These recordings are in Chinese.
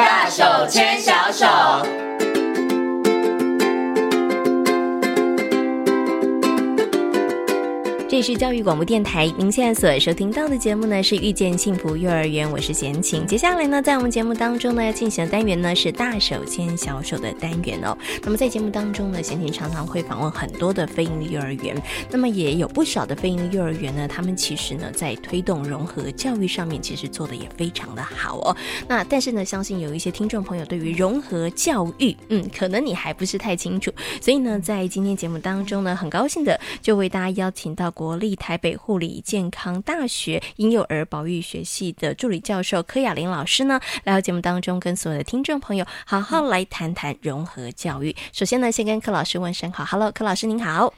大手牵小手。里是教育广播电台，您现在所收听到的节目呢是《遇见幸福幼儿园》，我是贤琴。接下来呢，在我们节目当中呢，要进行的单元呢是“大手牵小手”的单元哦。那么在节目当中呢，贤琴常常会访问很多的非营利幼儿园，那么也有不少的非营利幼儿园呢，他们其实呢在推动融合教育上面，其实做的也非常的好哦。那但是呢，相信有一些听众朋友对于融合教育，嗯，可能你还不是太清楚，所以呢，在今天节目当中呢，很高兴的就为大家邀请到。国立台北护理健康大学婴幼儿保育学系的助理教授柯雅玲老师呢，来到节目当中，跟所有的听众朋友好好来谈谈融合教育。首先呢，先跟柯老师问声好，Hello，柯老师您好。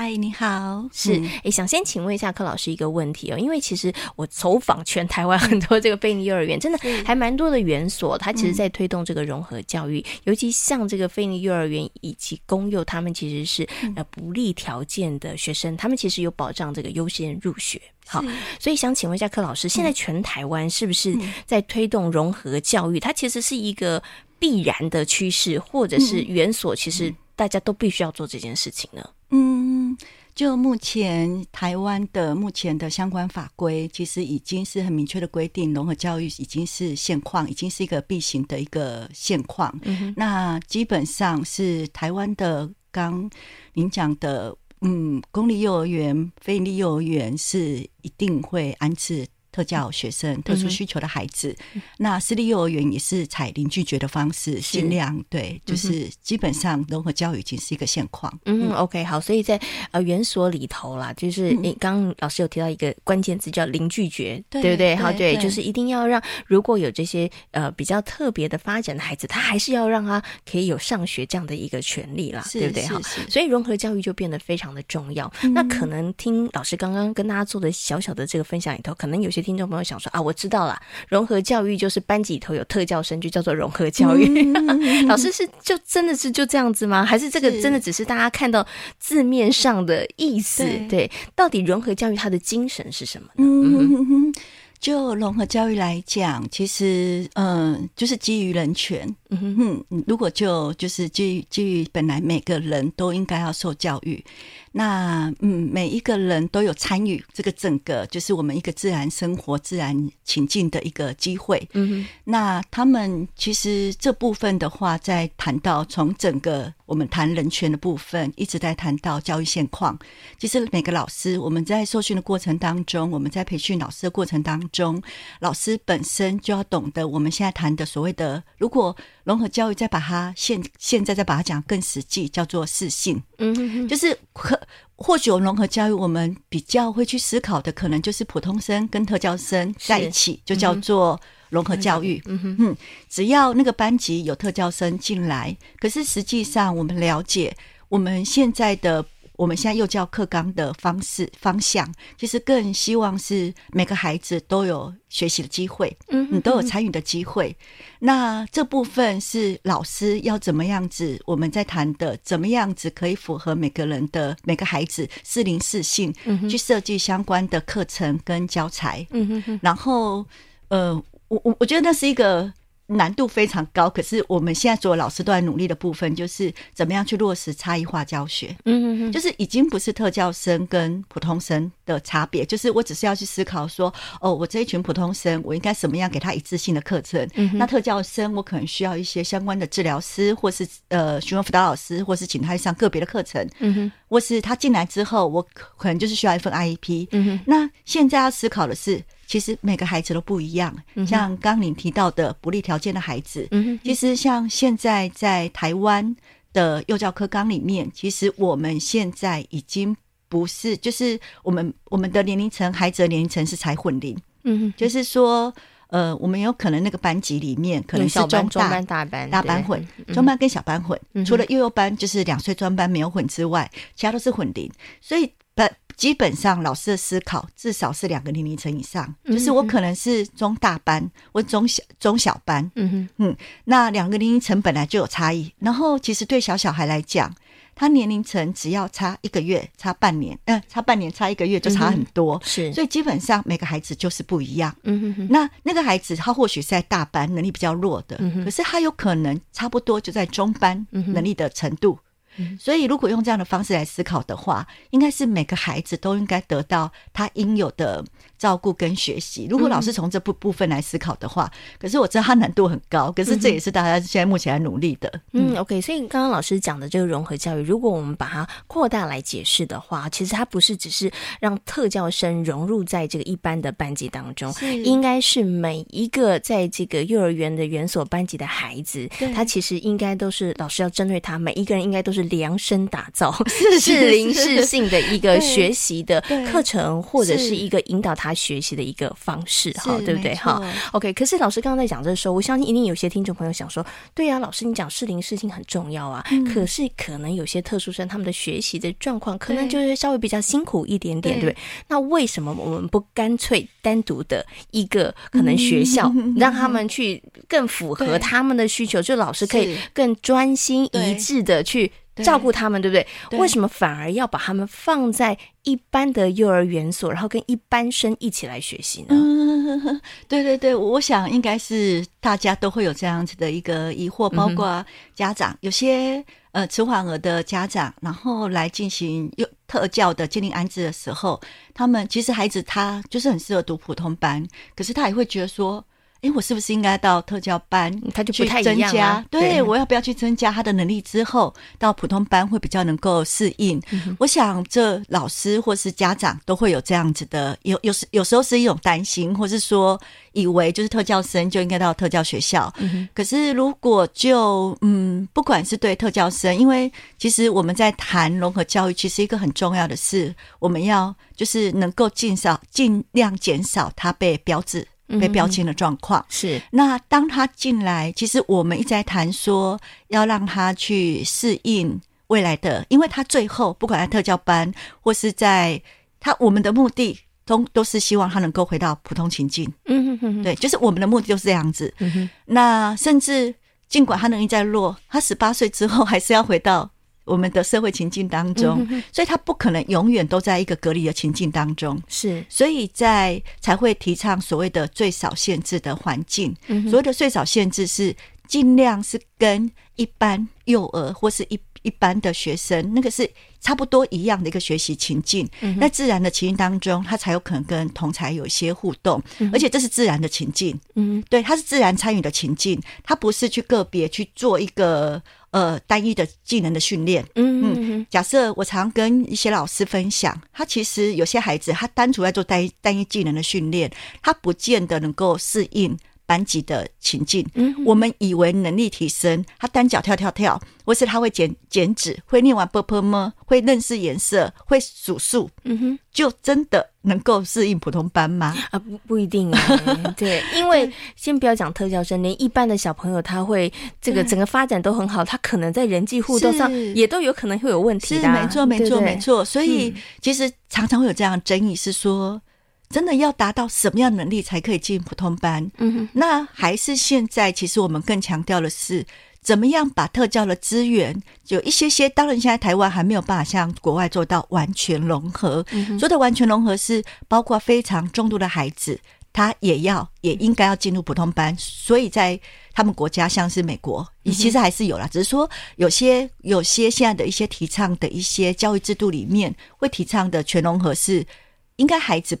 嗨，你好，是诶，想先请问一下柯老师一个问题哦，因为其实我走访全台湾很多这个非营利幼儿园，真的还蛮多的园所，它其实在推动这个融合教育，尤其像这个非营利幼儿园以及公幼，他们其实是呃不利条件的学生，他们其实有保障这个优先入学。好，所以想请问一下柯老师，现在全台湾是不是在推动融合教育？它其实是一个必然的趋势，或者是园所其实大家都必须要做这件事情呢？嗯，就目前台湾的目前的相关法规，其实已经是很明确的规定，融合教育已经是现况，已经是一个必行的一个现况。嗯，那基本上是台湾的，刚您讲的，嗯，公立幼儿园、非营利幼儿园是一定会安置。特教学生、特殊需求的孩子，嗯、那私立幼儿园也是采零拒绝的方式，尽量对，就是基本上融合教育已经是一个现况。嗯，嗯，OK，好，所以在呃园所里头啦，就是你刚刚老师有提到一个关键字叫零拒绝，对，对不对？好，对，就是一定要让如果有这些呃比较特别的发展的孩子，他还是要让他可以有上学这样的一个权利啦，对不对？好，所以融合教育就变得非常的重要。嗯、那可能听老师刚刚跟大家做的小小的这个分享里头，可能有些。听众朋友想说啊，我知道了，融合教育就是班级里头有特教生，就叫做融合教育。嗯、老师是就真的是就这样子吗？还是这个真的只是大家看到字面上的意思？对，对，到底融合教育它的精神是什么呢？嗯就融合教育来讲，其实嗯，就是基于人权。嗯哼，如果就就是基于基于本来每个人都应该要受教育，那嗯，每一个人都有参与这个整个就是我们一个自然生活、自然情境的一个机会。嗯哼，那他们其实这部分的话，在谈到从整个我们谈人权的部分，一直在谈到教育现况。其实每个老师，我们在受训的过程当中，我们在培训老师的过程当中，老师本身就要懂得我们现在谈的所谓的如果。融合教育，再把它现现在再把它讲更实际，叫做适性。嗯哼哼，就是可或许我们融合教育，我们比较会去思考的，可能就是普通生跟特教生在一起，就叫做融合教育。嗯哼嗯，只要那个班级有特教生进来，可是实际上我们了解，我们现在的。我们现在幼教课纲的方式方向，其实更希望是每个孩子都有学习的机会，嗯，你都有参与的机会。那这部分是老师要怎么样子？我们在谈的怎么样子可以符合每个人的每个孩子适龄适性，去设计相关的课程跟教材。嗯哼，然后，呃，我我我觉得那是一个。难度非常高，可是我们现在所有老师都在努力的部分，就是怎么样去落实差异化教学。嗯嗯嗯，就是已经不是特教生跟普通生的差别，就是我只是要去思考说，哦，我这一群普通生，我应该怎么样给他一致性的课程？嗯，那特教生，我可能需要一些相关的治疗师，或是呃，询问辅导老师，或是请他上个别的课程。嗯哼，或是他进来之后，我可能就是需要一份 IEP。嗯哼，那现在要思考的是。其实每个孩子都不一样，像刚您提到的不利条件的孩子，其实像现在在台湾的幼教课纲里面，其实我们现在已经不是，就是我们我们的年龄层，孩子的年龄层是才混龄，嗯，就是说，呃，我们有可能那个班级里面可能是中班、中班、大班、大班混，中班跟小班混，除了幼幼班就是两岁专班没有混之外，其他都是混龄，所以本。基本上，老师的思考至少是两个年龄层以上，嗯、就是我可能是中大班，我中小中小班，嗯哼嗯，那两个年龄层本来就有差异。然后，其实对小小孩来讲，他年龄层只要差一个月、差半年，嗯、呃，差半年、差一个月就差很多，嗯、是，所以基本上每个孩子就是不一样。嗯哼哼，那那个孩子他或许是在大班能力比较弱的，嗯、可是他有可能差不多就在中班能力的程度。嗯、所以如果用这样的方式来思考的话，应该是每个孩子都应该得到他应有的。照顾跟学习，如果老师从这部部分来思考的话，嗯、可是我知道它难度很高，可是这也是大家现在目前在努力的。嗯，嗯，OK，所以刚刚老师讲的这个融合教育，如果我们把它扩大来解释的话，其实它不是只是让特教生融入在这个一般的班级当中，应该是每一个在这个幼儿园的园所班级的孩子，他其实应该都是老师要针对他每一个人，应该都是量身打造、适龄适性的一个学习的课程，或者是。一个引导他。他学习的一个方式，哈，对不对？哈，OK。可是老师刚刚在讲的时候，我相信一定有些听众朋友想说，对呀，老师你讲适龄适性很重要啊。可是可能有些特殊生他们的学习的状况，可能就是稍微比较辛苦一点点，对不对？那为什么我们不干脆单独的一个可能学校，让他们去更符合他们的需求，就老师可以更专心一致的去。照顾他们，对不对？对，为什么反而要把他们放在一般的幼儿园所，然后跟一般生一起来学习呢？嗯，对对对，我想应该是大家都会有这样子的一个疑惑，包括家长，嗯、有些呃迟缓儿的家长，然后来进行幼特教的鉴定安置的时候，他们其实孩子他就是很适合读普通班，可是他也会觉得说。哎，我是不是应该到特教班？他就不太一样啊。加对，对我要不要去增加他的能力之后，到普通班会比较能够适应？嗯、我想，这老师或是家长都会有这样子的，有有时有时候是一种担心，或是说以为就是特教生就应该到特教学校。嗯、可是如果就嗯，不管是对特教生，因为其实我们在谈融合教育，其实一个很重要的是，我们要就是能够尽少尽量减少他被标志。被标签的状况、嗯、是，那当他进来，其实我们一直在谈说要让他去适应未来的，因为他最后不管在特教班或是在他，我们的目的都都是希望他能够回到普通情境。嗯哼哼，对，就是我们的目的就是这样子。那甚至尽管他能力再弱，他十八岁之后还是要回到。我们的社会情境当中，所以他不可能永远都在一个隔离的情境当中。是，所以在才会提倡所谓的最少限制的环境。所谓的最少限制是尽量是跟一般幼儿或是一一般的学生，那个是差不多一样的一个学习情境。那自然的情境当中，他才有可能跟同才有一些互动，而且这是自然的情境。嗯，对，他是自然参与的情境，他不是去个别去做一个。呃，单一的技能的训练，嗯嗯，假设我常跟一些老师分享，他其实有些孩子，他单独在做单一单一技能的训练，他不见得能够适应班级的情境，嗯我们以为能力提升，他单脚跳跳跳，或是他会减减脂，会念完波波么？会认识颜色，会数数，嗯哼，就真的能够适应普通班吗？啊，不不一定哎。对，因为先不要讲特教生，连一般的小朋友，他会这个整个发展都很好，他可能在人际互动上也都有可能会有问题的。没错，没错，没错。所以其实常常会有这样争议，是说。真的要达到什么样的能力才可以进普通班？嗯哼，那还是现在其实我们更强调的是。怎么样把特教的资源有一些些？当然，现在台湾还没有办法像国外做到完全融合。嗯、哼说的完全融合是包括非常重度的孩子，他也要也应该要进入普通班。所以在他们国家，像是美国，其实还是有啦，只是说有些有些现在的一些提倡的一些教育制度里面，会提倡的全融合是应该孩子。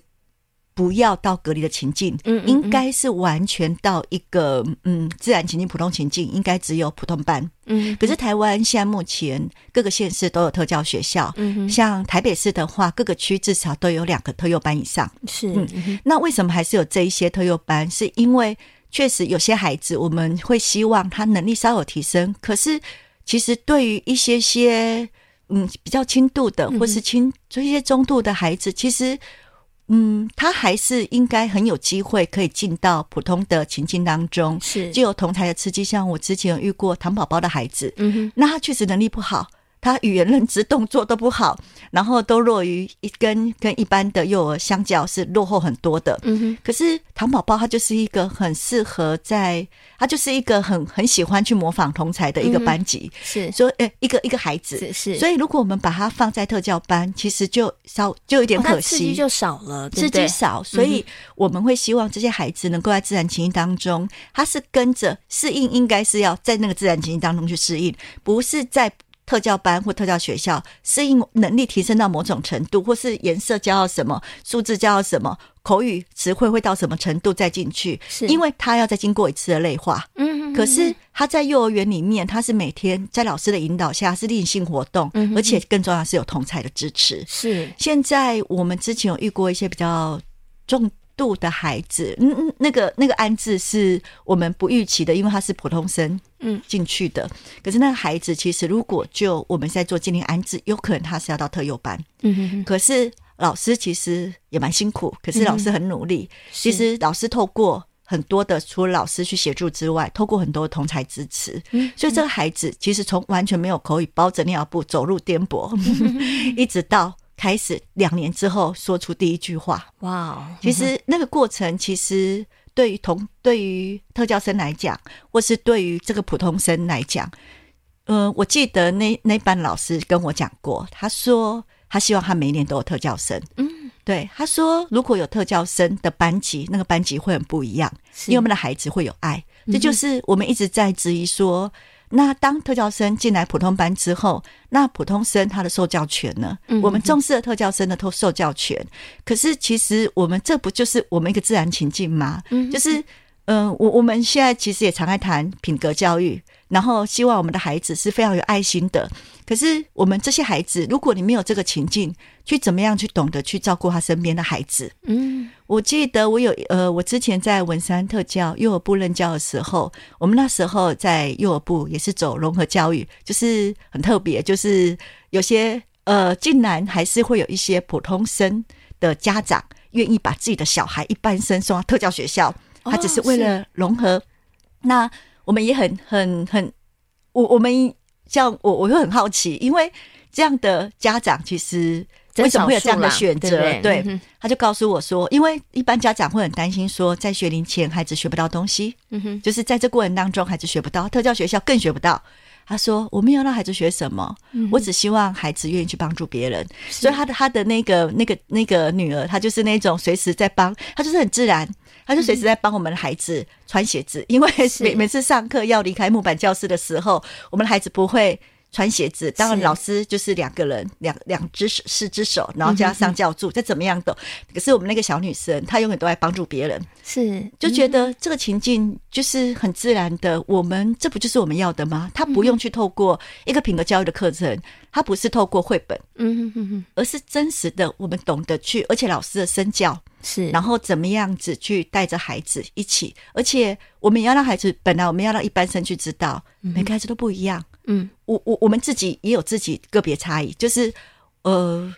不要到隔离的情境，嗯，应该是完全到一个嗯自然情境、普通情境，应该只有普通班。嗯，可是台湾现在目前各个县市都有特教学校，嗯，像台北市的话，各个区至少都有两个特幼班以上。是，嗯，那为什么还是有这一些特幼班？是因为确实有些孩子，我们会希望他能力稍有提升，可是其实对于一些些嗯比较轻度的，或是轻就一些中度的孩子，其实。嗯，他还是应该很有机会可以进到普通的情境当中，是就有同台的刺激。像我之前有遇过糖宝宝的孩子，嗯哼，那他确实能力不好，他语言认知、动作都不好，然后都弱于一跟跟一般的幼儿相较是落后很多的。嗯哼。可是糖宝宝他就是一个很适合在，他就是一个很很喜欢去模仿同才的一个班级。是。所以，诶，一个一个孩子是是。所以，如果我们把他放在特教班，其实就稍就有点可惜，刺激就少了，刺激少。所以我们会希望这些孩子能够在自然情境当中，他是跟着适应，应该是要在那个自然情境当中去适应，不是在。特教班或特教学校适应能力提升到某种程度，或是颜色教到什么，数字教到什么，口语词汇会到什么程度再进去，是因为他要再经过一次的内化。嗯，可是他在幼儿园里面，他是每天在老师的引导下是例行性活动，而且更重要是有同才的支持。是现在我们之前有遇过一些比较重度的孩子，嗯嗯，那个那个安置是我们不预期的，因为他是普通生，嗯，进去的。可是那个孩子其实，如果就我们在做精灵安置，有可能他是要到特幼班，嗯哼哼。可是老师其实也蛮辛苦，可是老师很努力。其实老师透过很多的，除了老师去协助之外，透过很多的同才支持，所以这个孩子其实从完全没有口语，包着尿布走路颠簸，一直到。开始两年之后说出第一句话，哇！其实那个过程，其实对于同对于特教生来讲，或是对于这个普通生来讲，呃，我记得那那班老师跟我讲过，他说他希望他每一年都有特教生，嗯，对，他说如果有特教生的班级，那个班级会很不一样，因为我们的孩子会有爱，这就是我们一直在质疑说。那当特教生进来普通班之后，那普通生他的受教权呢？我们重视了特教生的受受教权，可是其实我们这不就是我们一个自然情境吗？嗯、就是，嗯、呃，我我们现在其实也常爱谈品格教育。然后希望我们的孩子是非常有爱心的。可是我们这些孩子，如果你没有这个情境，去怎么样去懂得去照顾他身边的孩子？嗯，我记得我有呃，我之前在文山特教幼儿部任教的时候，我们那时候在幼儿部也是走融合教育，就是很特别，就是有些呃，竟然还是会有一些普通生的家长愿意把自己的小孩一般生送到特教学校，他只是为了融合。哦、那我们也很很很，我我们像我我又很好奇，因为这样的家长其实为什么会有这样的选择？对，对，他就告诉我说，因为一般家长会很担心说，在学龄前孩子学不到东西，嗯哼，就是在这过程当中孩子学不到，特教学校更学不到。他说：“我没有让孩子学什么，我只希望孩子愿意去帮助别人。所以他的他的那个那个那个女儿，她就是那种随时在帮，她就是很自然，她就随时在帮我们的孩子穿鞋子，因为每每次上课要离开木板教室的时候，我们的孩子不会。”穿鞋子，当然老师就是两个人，两两只手，四只手，然后加上教助，再怎么样的。可是我们那个小女生，她永远都在帮助别人，是就觉得这个情境就是很自然的。我们这不就是我们要的吗？她不用去透过一个品格教育的课程，她不是透过绘本，嗯哼哼哼，而是真实的，我们懂得去，而且老师的身教是，然后怎么样子去带着孩子一起，而且我们也要让孩子，本来我们要让一般生去知道，每个孩子都不一样。嗯，我我我们自己也有自己个别差异，就是呃，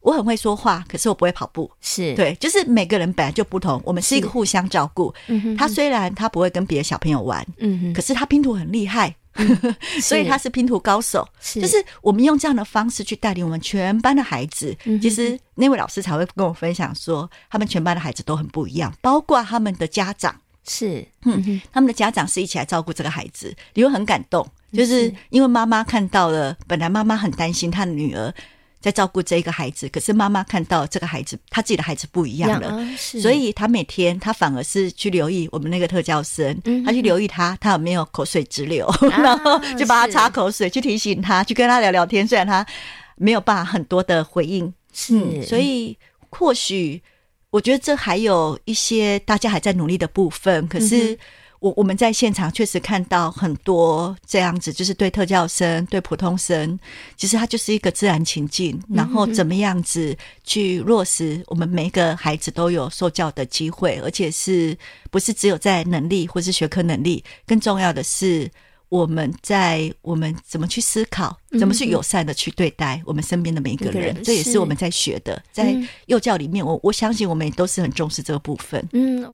我很会说话，可是我不会跑步，是对，就是每个人本来就不同，我们是一个互相照顾。嗯哼，他虽然他不会跟别的小朋友玩，嗯哼，可是他拼图很厉害，嗯、所以他是拼图高手。是，就是我们用这样的方式去带领我们全班的孩子。嗯、其实那位老师才会跟我分享说，他们全班的孩子都很不一样，包括他们的家长。是，嗯，他们的家长是一起来照顾这个孩子，你会很感动。就是因为妈妈看到了，本来妈妈很担心她的女儿在照顾这一个孩子，可是妈妈看到这个孩子，她自己的孩子不一样了，所以她每天她反而是去留意我们那个特教生，她去留意他，他有没有口水直流，然后就帮他擦口水，去提醒他，去跟他聊聊天。虽然他没有办法很多的回应，是，所以或许我觉得这还有一些大家还在努力的部分，可是。我我们在现场确实看到很多这样子，就是对特教生、对普通生，其实它就是一个自然情境，然后怎么样子去落实，我们每一个孩子都有受教的机会，而且是不是只有在能力或是学科能力，更重要的是我们在我们怎么去思考，怎么去友善的去对待我们身边的每一个人，这也是我们在学的，在幼教里面，我我相信我们也都是很重视这个部分，嗯。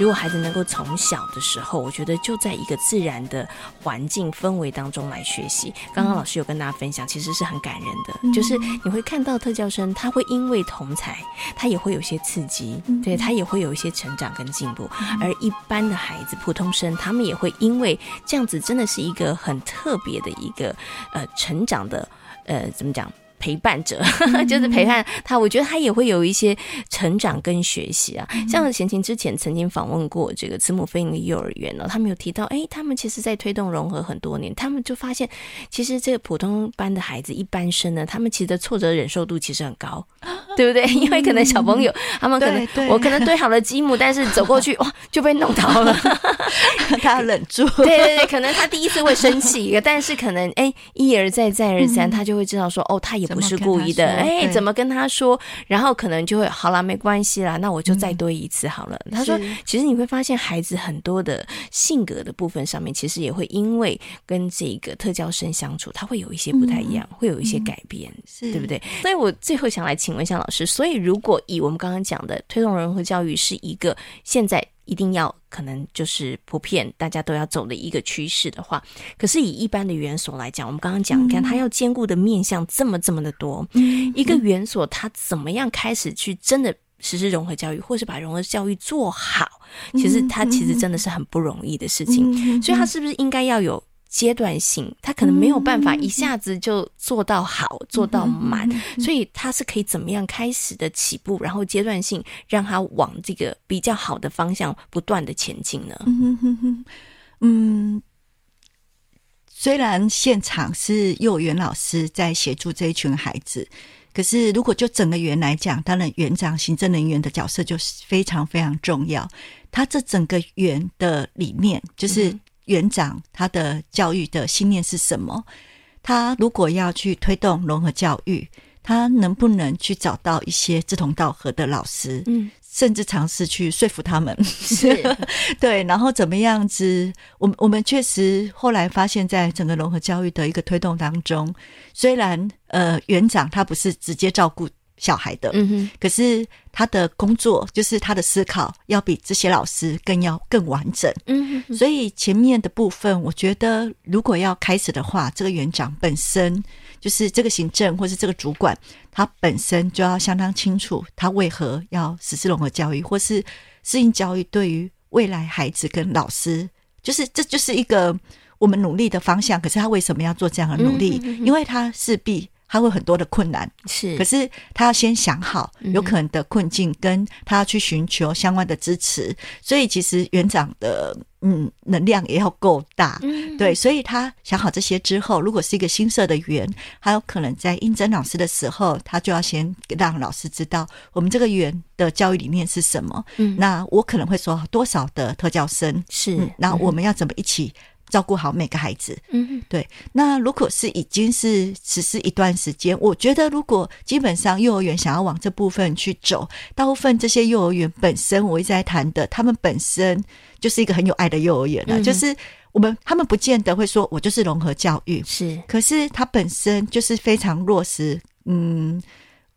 如果孩子能够从小的时候，我觉得就在一个自然的环境氛围当中来学习。刚刚老师有跟大家分享，其实是很感人的，嗯、就是你会看到特教生他会因为同才，他也会有些刺激，嗯、对他也会有一些成长跟进步。嗯、而一般的孩子，普通生，他们也会因为这样子，真的是一个很特别的一个呃成长的呃怎么讲？陪伴者 就是陪伴他，我觉得他也会有一些成长跟学习啊。像贤琴之前曾经访问过这个慈母飞鹰的幼儿园呢，他们有提到，哎，他们其实在推动融合很多年，他们就发现，其实这个普通班的孩子一般生呢，他们其实的挫折忍受度其实很高，对不对？因为可能小朋友他们可能我可能堆好了积木，但是走过去 哇就被弄倒了，他要忍住。对对对，可能他第一次会生气，但是可能哎一而再再而三，他就会知道说，哦，他也。不是故意的，哎，怎么跟他说？然后可能就会好了，没关系啦，那我就再多一次好了。嗯、他说，其实你会发现，孩子很多的性格的部分上面，其实也会因为跟这个特教生相处，他会有一些不太一样，嗯、会有一些改变，嗯、对不对？所以我最后想来请问一下老师，所以如果以我们刚刚讲的推动融合教育是一个现在。一定要可能就是普遍大家都要走的一个趋势的话，可是以一般的园所来讲，我们刚刚讲，你看它要兼顾的面向这么这么的多，嗯、一个园所它怎么样开始去真的实施融合教育，或是把融合教育做好，其实它其实真的是很不容易的事情，所以它是不是应该要有？阶段性，他可能没有办法一下子就做到好，嗯、做到满，所以他是可以怎么样开始的起步，然后阶段性让他往这个比较好的方向不断的前进呢？嗯哼哼，嗯，虽然现场是幼儿园老师在协助这一群孩子，可是如果就整个园来讲，当然园长、行政人员的角色就是非常非常重要。他这整个园的理念就是、嗯。园长他的教育的信念是什么？他如果要去推动融合教育，他能不能去找到一些志同道合的老师？嗯，甚至尝试去说服他们。是，对。然后怎么样子？我们我们确实后来发现，在整个融合教育的一个推动当中，虽然呃，园长他不是直接照顾。小孩的，嗯哼，可是他的工作就是他的思考要比这些老师更要更完整，嗯哼，所以前面的部分，我觉得如果要开始的话，这个园长本身就是这个行政或是这个主管，他本身就要相当清楚，他为何要实施融合教育或是适应教育，对于未来孩子跟老师，就是这就是一个我们努力的方向。可是他为什么要做这样的努力？嗯哼哼，因为他势必。他会很多的困难，是，可是他要先想好有可能的困境，跟他要去寻求相关的支持。嗯、所以其实园长的嗯能量也要够大，嗯、对，所以他想好这些之后，如果是一个新设的园，还有可能在应征老师的时候，他就要先让老师知道我们这个园的教育理念是什么。嗯，那我可能会说多少的特教生。是，那、嗯、我们要怎么一起？照顾好每个孩子，嗯哼，对。那如果是已经是实施一段时间，我觉得如果基本上幼儿园想要往这部分去走，大部分这些幼儿园本身，我一直在谈的，他们本身就是一个很有爱的幼儿园了，嗯、就是我们他们不见得会说我就是融合教育，是，可是他本身就是非常落实，嗯。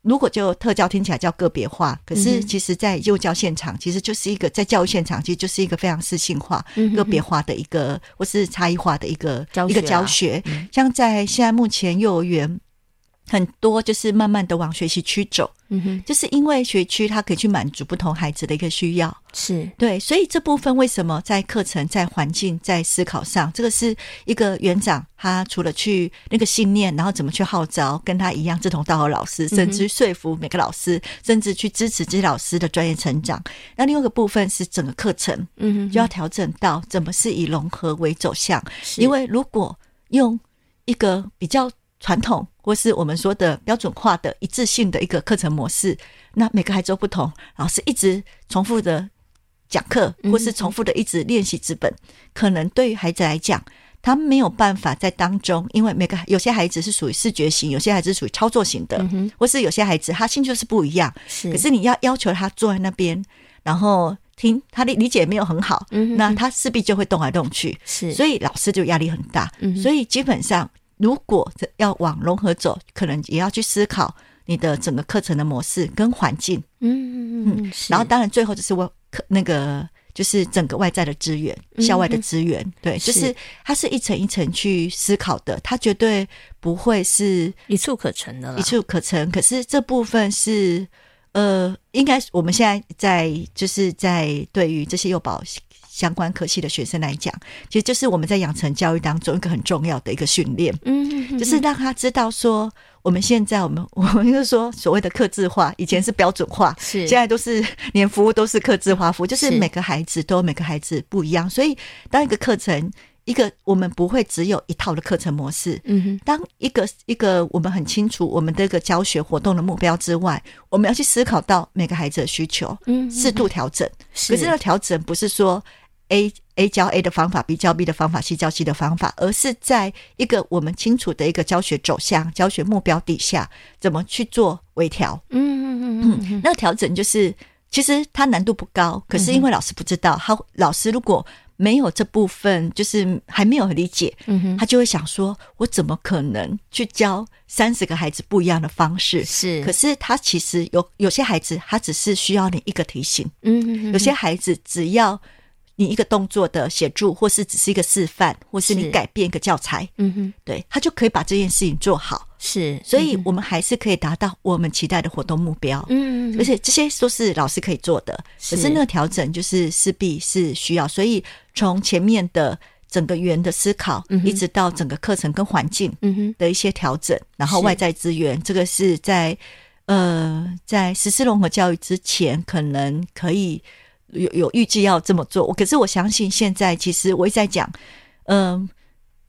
如果就特教听起来叫个别化，可是其实，在幼教现场，其实就是一个在教育现场，其实就是一个非常私性化、个别化的一个，或是差异化的一个一个教学。像在现在目前幼儿园。很多就是慢慢的往学习区走，嗯哼，就是因为学区它可以去满足不同孩子的一个需要，是。对，所以这部分为什么在课程、在环境、在思考上，这个是一个园长他除了去那个信念，然后怎么去号召跟他一样志同道合老师，甚至说服每个老师，甚至去支持这些老师的专业成长。那另外一个部分是整个课程，嗯哼，就要调整到怎么是以融合为走向，因为如果用一个比较。传统或是我们说的标准化的一致性的一个课程模式，那每个孩子都不同，老师一直重复的讲课，或是重复的一直练习纸本，嗯、可能对于孩子来讲，他没有办法在当中，因为每个有些孩子是属于视觉型，有些孩子是属于操作型的，嗯、或是有些孩子他兴趣是不一样，是，可是你要要求他坐在那边，然后听他的理解没有很好，嗯、哼那他势必就会动来动去，是，所以老师就压力很大，嗯、所以基本上。如果要往融合走，可能也要去思考你的整个课程的模式跟环境，嗯嗯嗯，然后当然最后就是我课那个就是整个外在的资源、校外的资源，嗯、对，就是它是一层一层去思考的，它绝对不会是一蹴可成的，一蹴可成。可是这部分是呃，应该我们现在在就是在对于这些幼保相关科系的学生来讲，其实就是我们在养成教育当中一个很重要的一个训练，嗯，就是让他知道说，我们现在我们 我们就是说所谓的客制化，以前是标准化，是。现在都是连服务都是客制化服务，就是每个孩子都每个孩子不一样，所以当一个课程一个我们不会只有一套的课程模式，嗯哼，当一个一个我们很清楚我们这个教学活动的目标之外，我们要去思考到每个孩子的需求，嗯，适度调整，可是那调整不是说。A A 教 A 的方法，B 教 B 的方法，C 教 C 的方法，而是在一个我们清楚的一个教学走向、教学目标底下，怎么去做微调？嗯嗯嗯嗯，那个调整就是，其实它难度不高，可是因为老师不知道，他老师如果没有这部分，就是还没有理解，嗯哼，他就会想说，我怎么可能去教三十个孩子不一样的方式？是，可是他其实有有些孩子，他只是需要你一个提醒，嗯，有些孩子只要。你一个动作的协助，或是只是一个示范，或是你改变一个教材，嗯哼，对，他就可以把这件事情做好。是，所以我们还是可以达到我们期待的活动目标。嗯，而且这些都是老师可以做的，可是那个调整就是势必是需要。所以从前面的整个园的思考，一直到整个课程跟环境，嗯哼的一些调整，然后外在资源，这个是在呃在实施融合教育之前，可能可以。有有预计要这么做，可是我相信现在其实我一直在讲，嗯，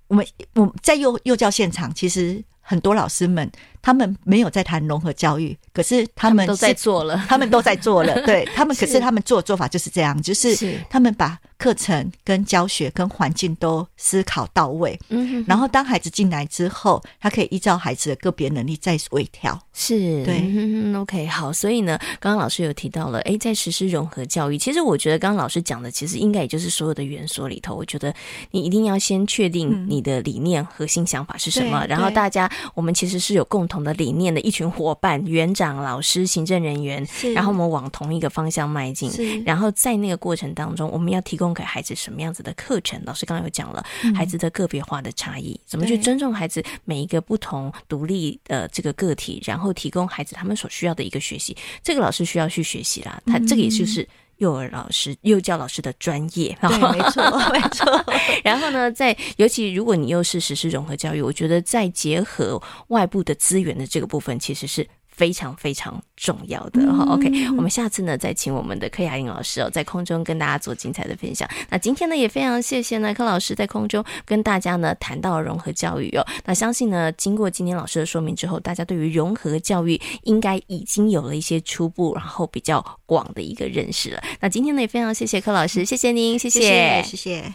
我们我们在幼幼教现场，其实很多老师们他们没有在谈融合教育，可是他们，都在做了，他们都在做了，对他们，可是他们做的做法就是这样，就是他们把。课程跟教学跟环境都思考到位，嗯哼，然后当孩子进来之后，他可以依照孩子的个别能力再微调，是。对，嗯，OK，好，所以呢，刚刚老师有提到了，哎，在实施融合教育，其实我觉得刚刚老师讲的，其实应该也就是所有的园所里头，我觉得你一定要先确定你的理念、核心想法是什么，然后大家我们其实是有共同的理念的一群伙伴，园长、老师、行政人员，然后我们往同一个方向迈进，然后在那个过程当中，我们要提供。供给孩子什么样子的课程？老师刚刚有讲了，孩子的个别化的差异，怎么去尊重孩子每一个不同独立的这个个体，然后提供孩子他们所需要的一个学习。这个老师需要去学习啦，他这个也就是幼儿老师、幼教老师的专业。对，没错，没错。然后呢，在尤其如果你又是实施融合教育，我觉得再结合外部的资源的这个部分，其实是。非常非常重要的哈、嗯、，OK，我们下次呢再请我们的柯雅玲老师哦，在空中跟大家做精彩的分享。那今天呢也非常谢谢呢柯老师在空中跟大家呢谈到融合教育哦。那相信呢经过今天老师的说明之后，大家对于融合教育应该已经有了一些初步然后比较广的一个认识了。那今天呢也非常谢谢柯老师，谢谢您，谢谢，谢谢。谢谢